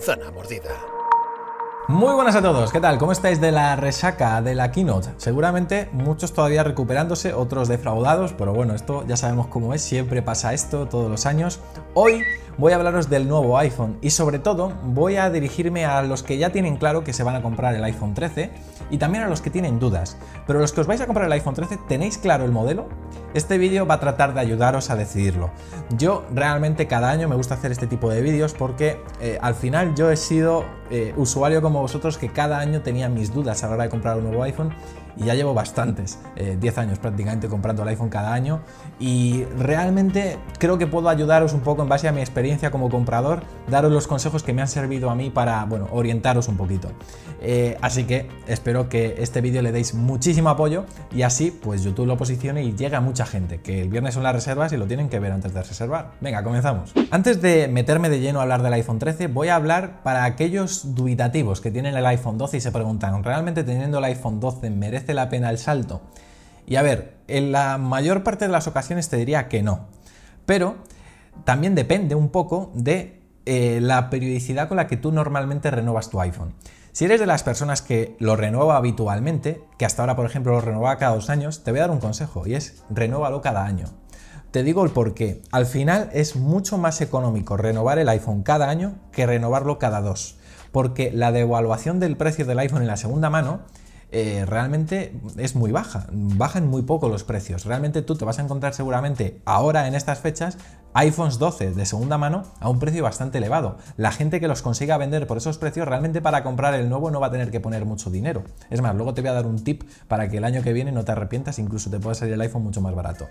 Zona Mordida. Muy buenas a todos, ¿qué tal? ¿Cómo estáis de la resaca de la keynote? Seguramente muchos todavía recuperándose, otros defraudados, pero bueno, esto ya sabemos cómo es, siempre pasa esto todos los años. Hoy voy a hablaros del nuevo iPhone y sobre todo voy a dirigirme a los que ya tienen claro que se van a comprar el iPhone 13 y también a los que tienen dudas. Pero los que os vais a comprar el iPhone 13, ¿tenéis claro el modelo? Este vídeo va a tratar de ayudaros a decidirlo. Yo realmente cada año me gusta hacer este tipo de vídeos porque eh, al final yo he sido eh, usuario como vosotros que cada año tenía mis dudas a la hora de comprar un nuevo iPhone y ya llevo bastantes, 10 eh, años prácticamente comprando el iPhone cada año y realmente creo que puedo ayudaros un poco en base a mi experiencia como comprador, daros los consejos que me han servido a mí para, bueno, orientaros un poquito. Eh, así que espero que este vídeo le deis muchísimo apoyo y así pues YouTube lo posicione y llega a mucha gente, que el viernes son las reservas y lo tienen que ver antes de reservar. Venga, comenzamos. Antes de meterme de lleno a hablar del iPhone 13, voy a hablar para aquellos dubitativos que tienen el iPhone 12 y se preguntan, ¿realmente teniendo el iPhone 12 merece la pena el salto? Y a ver, en la mayor parte de las ocasiones te diría que no. Pero también depende un poco de eh, la periodicidad con la que tú normalmente renovas tu iPhone. Si eres de las personas que lo renueva habitualmente, que hasta ahora por ejemplo lo renueva cada dos años, te voy a dar un consejo y es renóvalo cada año. Te digo el por qué. Al final es mucho más económico renovar el iPhone cada año que renovarlo cada dos. Porque la devaluación del precio del iPhone en la segunda mano eh, realmente es muy baja, bajan muy poco los precios. Realmente tú te vas a encontrar seguramente ahora en estas fechas iPhones 12 de segunda mano a un precio bastante elevado. La gente que los consiga vender por esos precios realmente para comprar el nuevo no va a tener que poner mucho dinero. Es más, luego te voy a dar un tip para que el año que viene no te arrepientas, incluso te pueda salir el iPhone mucho más barato.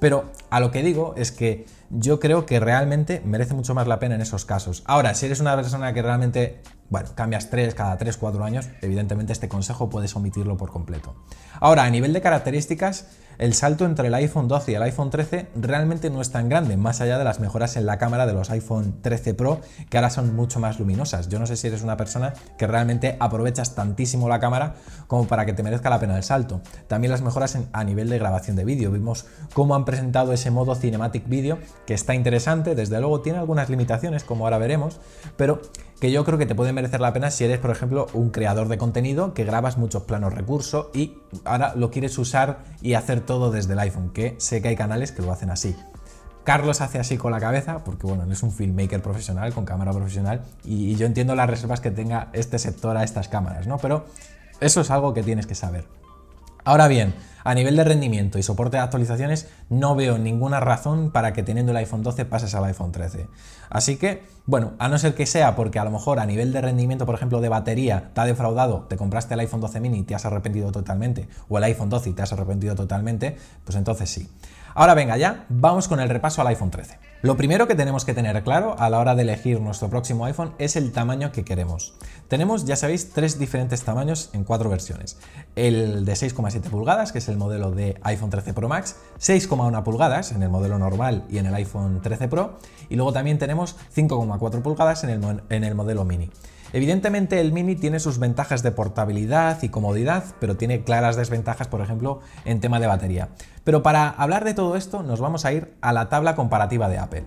Pero a lo que digo es que yo creo que realmente merece mucho más la pena en esos casos. Ahora, si eres una persona que realmente bueno, cambias 3 cada 3, 4 años, evidentemente este consejo puedes omitirlo por completo. Ahora, a nivel de características, el salto entre el iPhone 12 y el iPhone 13 realmente no es tan grande, más allá de las mejoras en la cámara de los iPhone 13 Pro, que ahora son mucho más luminosas. Yo no sé si eres una persona que realmente aprovechas tantísimo la cámara como para que te merezca la pena el salto. También las mejoras a nivel de grabación de vídeo. Vimos cómo han presentado ese modo Cinematic Video, que está interesante, desde luego tiene algunas limitaciones, como ahora veremos, pero que yo creo que te puede merecer la pena si eres, por ejemplo, un creador de contenido que grabas muchos planos recursos y ahora lo quieres usar y hacer todo desde el iPhone, que sé que hay canales que lo hacen así. Carlos hace así con la cabeza, porque bueno, es un filmmaker profesional, con cámara profesional, y yo entiendo las reservas que tenga este sector a estas cámaras, ¿no? Pero eso es algo que tienes que saber. Ahora bien, a nivel de rendimiento y soporte de actualizaciones, no veo ninguna razón para que teniendo el iPhone 12 pases al iPhone 13. Así que, bueno, a no ser que sea porque a lo mejor a nivel de rendimiento, por ejemplo, de batería, te ha defraudado, te compraste el iPhone 12 mini y te has arrepentido totalmente, o el iPhone 12 y te has arrepentido totalmente, pues entonces sí. Ahora venga ya, vamos con el repaso al iPhone 13. Lo primero que tenemos que tener claro a la hora de elegir nuestro próximo iPhone es el tamaño que queremos. Tenemos, ya sabéis, tres diferentes tamaños en cuatro versiones. El de 6,7 pulgadas, que es el modelo de iPhone 13 Pro Max, 6,1 pulgadas en el modelo normal y en el iPhone 13 Pro, y luego también tenemos 5,4 pulgadas en el, en el modelo mini. Evidentemente el Mini tiene sus ventajas de portabilidad y comodidad, pero tiene claras desventajas, por ejemplo, en tema de batería. Pero para hablar de todo esto nos vamos a ir a la tabla comparativa de Apple.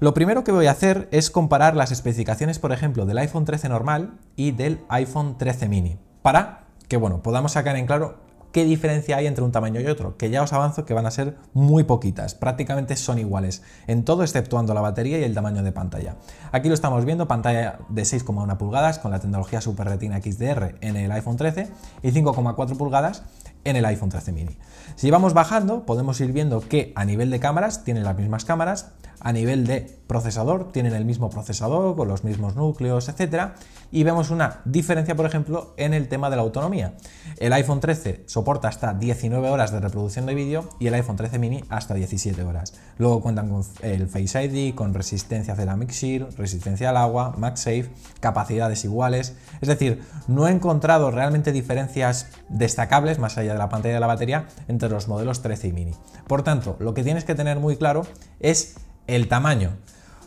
Lo primero que voy a hacer es comparar las especificaciones, por ejemplo, del iPhone 13 normal y del iPhone 13 mini, para que bueno, podamos sacar en claro qué diferencia hay entre un tamaño y otro, que ya os avanzo que van a ser muy poquitas, prácticamente son iguales, en todo exceptuando la batería y el tamaño de pantalla. Aquí lo estamos viendo, pantalla de 6,1 pulgadas con la tecnología Super Retina XDR en el iPhone 13 y 5,4 pulgadas en el iPhone 13 mini. Si vamos bajando, podemos ir viendo que a nivel de cámaras tienen las mismas cámaras, a nivel de procesador tienen el mismo procesador con los mismos núcleos, etcétera, y vemos una diferencia, por ejemplo, en el tema de la autonomía. El iPhone 13 soporta hasta 19 horas de reproducción de vídeo y el iPhone 13 mini hasta 17 horas. Luego cuentan con el Face ID, con resistencia Ceramic Shield, resistencia al agua, MagSafe, capacidades iguales. Es decir, no he encontrado realmente diferencias destacables más allá de la pantalla de la batería entre los modelos 13 y mini. Por tanto, lo que tienes que tener muy claro es el tamaño,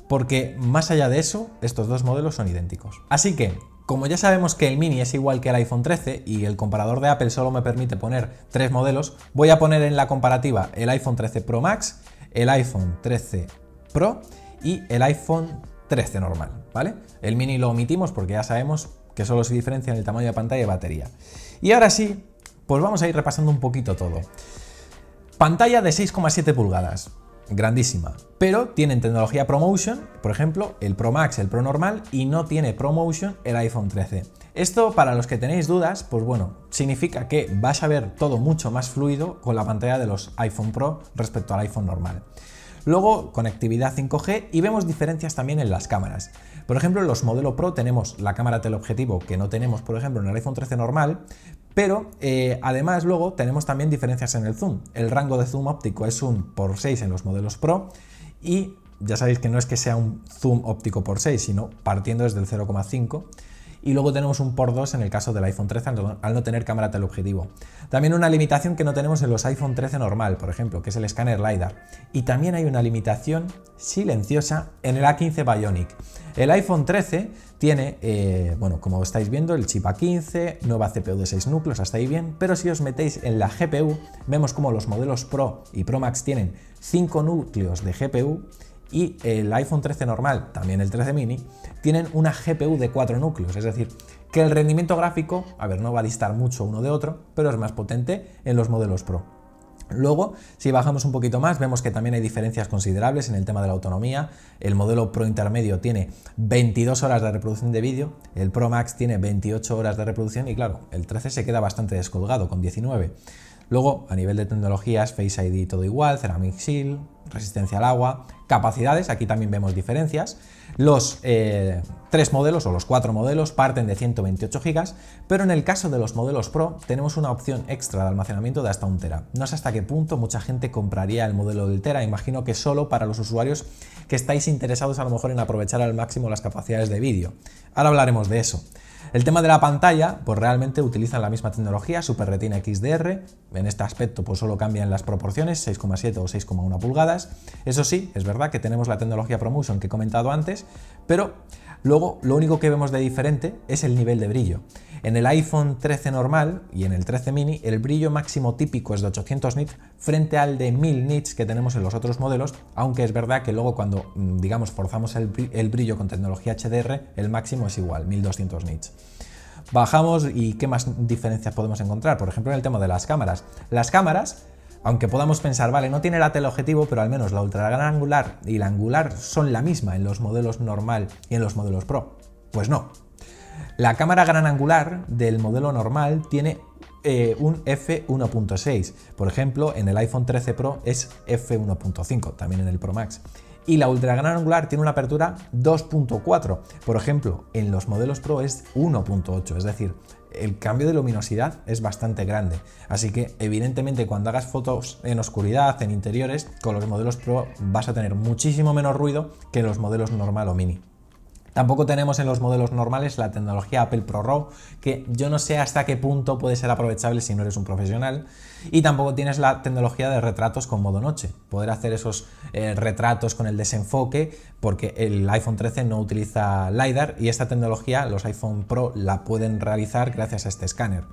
porque más allá de eso, estos dos modelos son idénticos. Así que, como ya sabemos que el mini es igual que el iPhone 13 y el comparador de Apple solo me permite poner tres modelos, voy a poner en la comparativa el iPhone 13 Pro Max, el iPhone 13 Pro y el iPhone 13 normal, ¿vale? El mini lo omitimos porque ya sabemos que solo se diferencia en el tamaño de pantalla y batería. Y ahora sí, pues vamos a ir repasando un poquito todo. Pantalla de 6,7 pulgadas, grandísima, pero tienen tecnología ProMotion, por ejemplo, el Pro Max, el Pro normal, y no tiene ProMotion el iPhone 13. Esto, para los que tenéis dudas, pues bueno, significa que vas a ver todo mucho más fluido con la pantalla de los iPhone Pro respecto al iPhone normal. Luego, conectividad 5G y vemos diferencias también en las cámaras. Por ejemplo, en los modelos Pro tenemos la cámara teleobjetivo que no tenemos, por ejemplo, en el iPhone 13 normal, pero eh, además luego tenemos también diferencias en el zoom. El rango de zoom óptico es un por 6 en los modelos Pro y ya sabéis que no es que sea un zoom óptico por 6, sino partiendo desde el 0,5 y luego tenemos un por 2 en el caso del iPhone 13 al no tener cámara teleobjetivo. También una limitación que no tenemos en los iPhone 13 normal, por ejemplo, que es el escáner LiDAR. Y también hay una limitación silenciosa en el A15 Bionic. El iPhone 13 tiene, eh, bueno, como estáis viendo, el chip A15, nueva CPU de 6 núcleos, hasta ahí bien, pero si os metéis en la GPU, vemos como los modelos Pro y Pro Max tienen 5 núcleos de GPU y el iPhone 13 normal, también el 13 mini, tienen una GPU de 4 núcleos, es decir, que el rendimiento gráfico, a ver, no va a distar mucho uno de otro, pero es más potente en los modelos Pro. Luego, si bajamos un poquito más, vemos que también hay diferencias considerables en el tema de la autonomía. El modelo Pro intermedio tiene 22 horas de reproducción de vídeo, el Pro Max tiene 28 horas de reproducción y claro, el 13 se queda bastante descolgado con 19. Luego, a nivel de tecnologías, Face ID todo igual, Ceramic Shield, resistencia al agua, capacidades, aquí también vemos diferencias. Los eh, tres modelos o los cuatro modelos parten de 128 GB, pero en el caso de los modelos Pro tenemos una opción extra de almacenamiento de hasta un tera. No sé hasta qué punto mucha gente compraría el modelo del tera, imagino que solo para los usuarios que estáis interesados a lo mejor en aprovechar al máximo las capacidades de vídeo. Ahora hablaremos de eso. El tema de la pantalla, pues realmente utilizan la misma tecnología, Super Retina XDR. En este aspecto, pues solo cambian las proporciones, 6,7 o 6,1 pulgadas. Eso sí, es verdad que tenemos la tecnología ProMotion que he comentado antes, pero luego lo único que vemos de diferente es el nivel de brillo. En el iPhone 13 normal y en el 13 mini, el brillo máximo típico es de 800 nits frente al de 1000 nits que tenemos en los otros modelos, aunque es verdad que luego cuando, mm, digamos, forzamos el brillo con tecnología HDR, el máximo es igual, 1200 nits. Bajamos y qué más diferencias podemos encontrar, por ejemplo en el tema de las cámaras. Las cámaras aunque podamos pensar, vale, no tiene la teleobjetivo, pero al menos la ultra gran angular y la angular son la misma en los modelos normal y en los modelos Pro. Pues no, la cámara gran angular del modelo normal tiene eh, un f1.6. Por ejemplo, en el iPhone 13 Pro es f1.5, también en el Pro Max. Y la ultra gran angular tiene una apertura 2.4. Por ejemplo, en los modelos Pro es 1.8, es decir, el cambio de luminosidad es bastante grande. Así que evidentemente cuando hagas fotos en oscuridad, en interiores, con los modelos Pro vas a tener muchísimo menos ruido que los modelos normal o mini. Tampoco tenemos en los modelos normales la tecnología Apple Pro RAW, que yo no sé hasta qué punto puede ser aprovechable si no eres un profesional. Y tampoco tienes la tecnología de retratos con modo noche, poder hacer esos eh, retratos con el desenfoque, porque el iPhone 13 no utiliza LiDAR y esta tecnología los iPhone Pro la pueden realizar gracias a este escáner.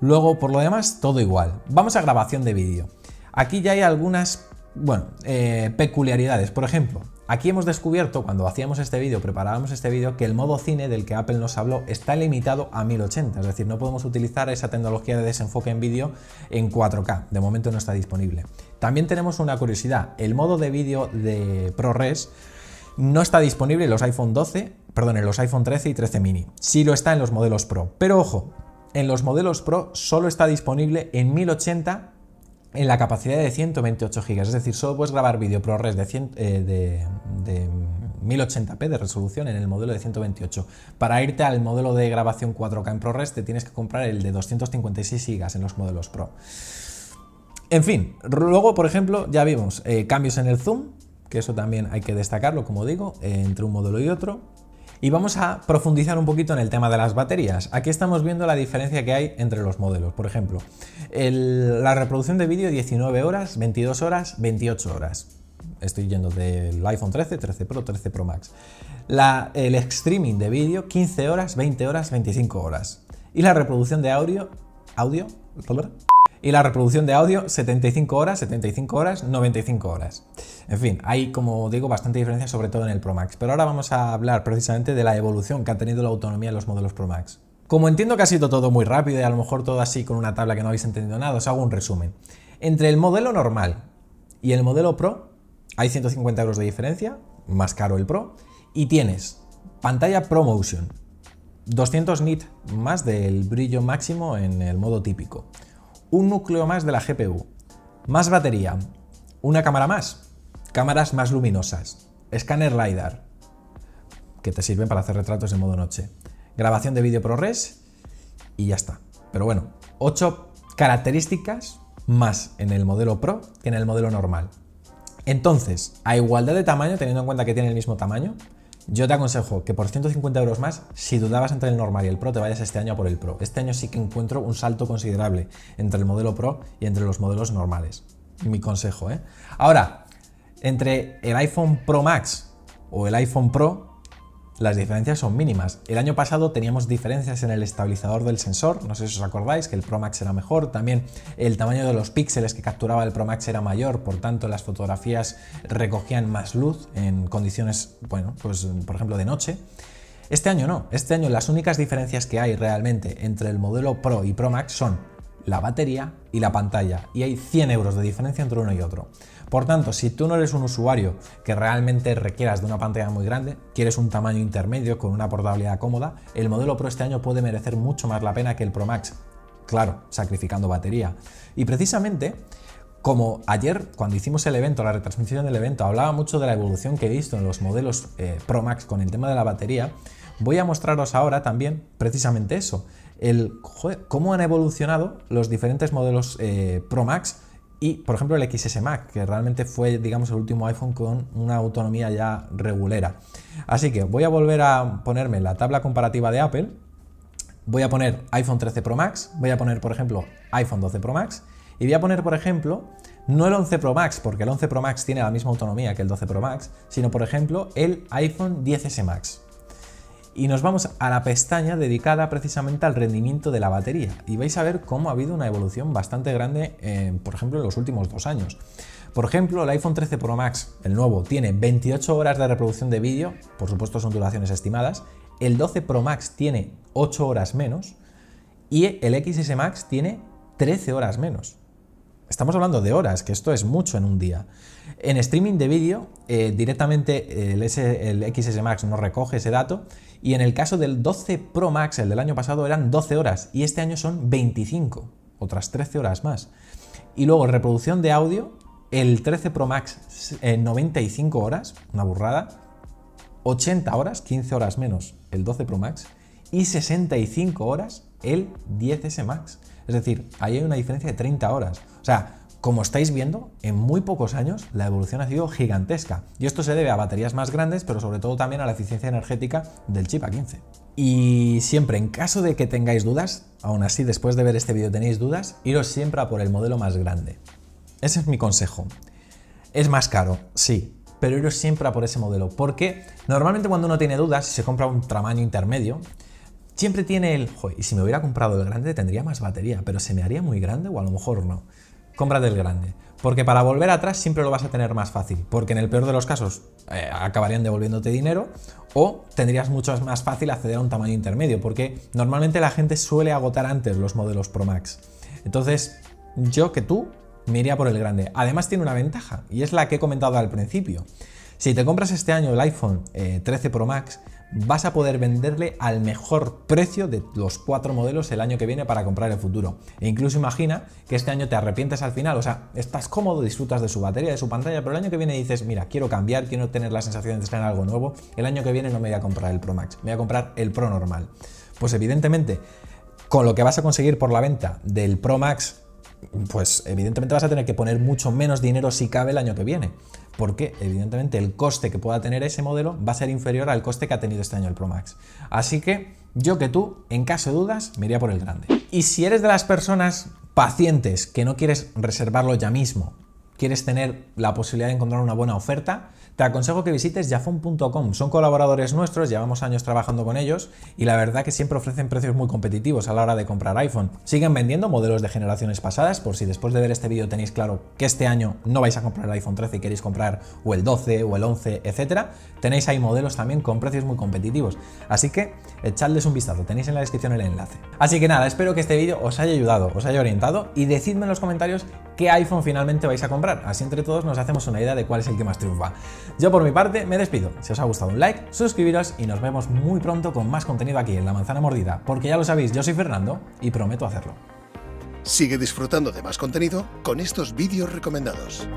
Luego, por lo demás, todo igual. Vamos a grabación de vídeo. Aquí ya hay algunas, bueno, eh, peculiaridades. Por ejemplo, Aquí hemos descubierto, cuando hacíamos este vídeo, preparábamos este vídeo, que el modo cine del que Apple nos habló está limitado a 1080, es decir, no podemos utilizar esa tecnología de desenfoque en vídeo en 4K, de momento no está disponible. También tenemos una curiosidad, el modo de vídeo de ProRes no está disponible en los iPhone 12, perdón, en los iPhone 13 y 13 mini, sí lo está en los modelos Pro, pero ojo, en los modelos Pro solo está disponible en 1080 en la capacidad de 128 GB, es decir, solo puedes grabar vídeo ProRes de, eh, de, 1080p de resolución en el modelo de 128. Para irte al modelo de grabación 4K en ProRes te tienes que comprar el de 256 GB en los modelos Pro. En fin, luego, por ejemplo, ya vimos eh, cambios en el zoom, que eso también hay que destacarlo, como digo, entre un modelo y otro. Y vamos a profundizar un poquito en el tema de las baterías. Aquí estamos viendo la diferencia que hay entre los modelos. Por ejemplo, la reproducción de vídeo 19 horas, 22 horas, 28 horas. Estoy yendo del iPhone 13, 13 Pro, 13 Pro Max. el streaming de vídeo 15 horas, 20 horas, 25 horas. Y la reproducción de audio, audio, Y la reproducción de audio, 75 horas, 75 horas, 95 horas. En fin, hay, como digo, bastante diferencia, sobre todo en el Pro Max. Pero ahora vamos a hablar precisamente de la evolución que ha tenido la autonomía en los modelos Pro Max. Como entiendo que ha sido todo muy rápido y a lo mejor todo así con una tabla que no habéis entendido nada, os hago un resumen. Entre el modelo normal y el modelo Pro hay 150 euros de diferencia, más caro el Pro, y tienes pantalla ProMotion, 200 nit más del brillo máximo en el modo típico, un núcleo más de la GPU, más batería, una cámara más, cámaras más luminosas, escáner LiDAR, que te sirven para hacer retratos en modo noche, grabación de vídeo ProRes y ya está. Pero bueno, 8 características más en el modelo Pro que en el modelo normal. Entonces, a igualdad de tamaño, teniendo en cuenta que tiene el mismo tamaño, yo te aconsejo que por 150 euros más, si dudabas entre el normal y el Pro, te vayas este año por el Pro. Este año sí que encuentro un salto considerable entre el modelo Pro y entre los modelos normales. Mi consejo, ¿eh? Ahora, entre el iPhone Pro Max o el iPhone Pro, las diferencias son mínimas. El año pasado teníamos diferencias en el estabilizador del sensor, no sé si os acordáis que el Pro Max era mejor, también el tamaño de los píxeles que capturaba el Pro Max era mayor, por tanto las fotografías recogían más luz en condiciones, bueno, pues por ejemplo de noche. Este año no, este año las únicas diferencias que hay realmente entre el modelo Pro y Pro Max son la batería y la pantalla, y hay 100 euros de diferencia entre uno y otro. Por tanto, si tú no eres un usuario que realmente requieras de una pantalla muy grande, quieres un tamaño intermedio con una portabilidad cómoda, el modelo Pro este año puede merecer mucho más la pena que el Pro Max. Claro, sacrificando batería. Y precisamente, como ayer cuando hicimos el evento, la retransmisión del evento, hablaba mucho de la evolución que he visto en los modelos eh, Pro Max con el tema de la batería, voy a mostraros ahora también precisamente eso, el cómo han evolucionado los diferentes modelos eh, Pro Max y, por ejemplo, el XS Max, que realmente fue, digamos, el último iPhone con una autonomía ya regulera. Así que voy a volver a ponerme la tabla comparativa de Apple. Voy a poner iPhone 13 Pro Max, voy a poner, por ejemplo, iPhone 12 Pro Max y voy a poner, por ejemplo, no el 11 Pro Max, porque el 11 Pro Max tiene la misma autonomía que el 12 Pro Max, sino, por ejemplo, el iPhone 10S Max y nos vamos a la pestaña dedicada precisamente al rendimiento de la batería y vais a ver cómo ha habido una evolución bastante grande, por ejemplo, en los últimos dos años. Por ejemplo, el iPhone 13 Pro Max, el nuevo, tiene 28 horas de reproducción de vídeo, por supuesto son duraciones estimadas, el 12 Pro Max tiene 8 horas menos y el XS Max tiene 13 horas menos. Estamos hablando de horas, que esto es mucho en un día. En streaming de vídeo, eh, directamente el, XS Max no recoge ese dato y en el caso del 12 Pro Max, el del año pasado, eran 12 horas y este año son 25, otras 13 horas más. Y luego reproducción de audio, el 13 Pro Max 95 eh, horas, una burrada, 80 horas, 15 horas menos el 12 Pro Max y 65 horas el 10S Max. Es decir, ahí hay una diferencia de 30 horas. O sea, como estáis viendo, en muy pocos años la evolución ha sido gigantesca. Y esto se debe a baterías más grandes, pero sobre todo también a la eficiencia energética del chip A15. Y siempre, en caso de que tengáis dudas, aún así después de ver este vídeo tenéis dudas, iros siempre a por el modelo más grande. Ese es mi consejo. Es más caro, sí, pero iros siempre a por ese modelo, porque normalmente cuando uno tiene dudas, si se compra un tamaño intermedio, siempre tiene el, joder, y si me hubiera comprado el grande tendría más batería, pero se me haría muy grande o a lo mejor no. Compra del grande. Porque para volver atrás siempre lo vas a tener más fácil. Porque en el peor de los casos eh, acabarían devolviéndote dinero. O tendrías mucho más fácil acceder a un tamaño intermedio. Porque normalmente la gente suele agotar antes los modelos Pro Max. Entonces, yo que tú me iría por el grande. Además tiene una ventaja. Y es la que he comentado al principio. Si te compras este año el iPhone 13 eh, Pro Max, vas a poder venderle al mejor precio de los cuatro modelos el año que viene para comprar el futuro. E incluso imagina que este año te arrepientes al final, o sea, estás cómodo, disfrutas de su batería, de su pantalla, pero el año que viene dices, mira, quiero cambiar, quiero tener la sensación de tener algo nuevo, el año que viene no me voy a comprar el Pro Max, me voy a comprar el Pro normal. Pues evidentemente, con lo que vas a conseguir por la venta del Pro Max, pues evidentemente vas a tener que poner mucho menos dinero si cabe el año que viene porque evidentemente el coste que pueda tener ese modelo va a ser inferior al coste que ha tenido este año el Pro Max. Así que yo que tú, en caso de dudas, me iría por el grande. Y si eres de las personas pacientes que no quieres reservarlo ya mismo, quieres tener la posibilidad de encontrar una buena oferta, te aconsejo que visites jafon.com. Son colaboradores nuestros, llevamos años trabajando con ellos y la verdad que siempre ofrecen precios muy competitivos a la hora de comprar iPhone. Siguen vendiendo modelos de generaciones pasadas, por si después de ver este vídeo tenéis claro que este año no vais a comprar el iPhone 13 y queréis comprar o el 12 o el 11, etcétera. Tenéis ahí modelos también con precios muy competitivos. Así que echadles un vistazo, tenéis en la descripción el enlace. Así que nada, espero que este vídeo os haya ayudado, os haya orientado y decidme en los comentarios qué iPhone finalmente vais a comprar. Así entre todos nos hacemos una idea de cuál es el que más triunfa. Yo por mi parte me despido. Si os ha gustado un like, suscribiros y nos vemos muy pronto con más contenido aquí en La Manzana Mordida. Porque ya lo sabéis, yo soy Fernando y prometo hacerlo. Sigue disfrutando de más contenido con estos vídeos recomendados.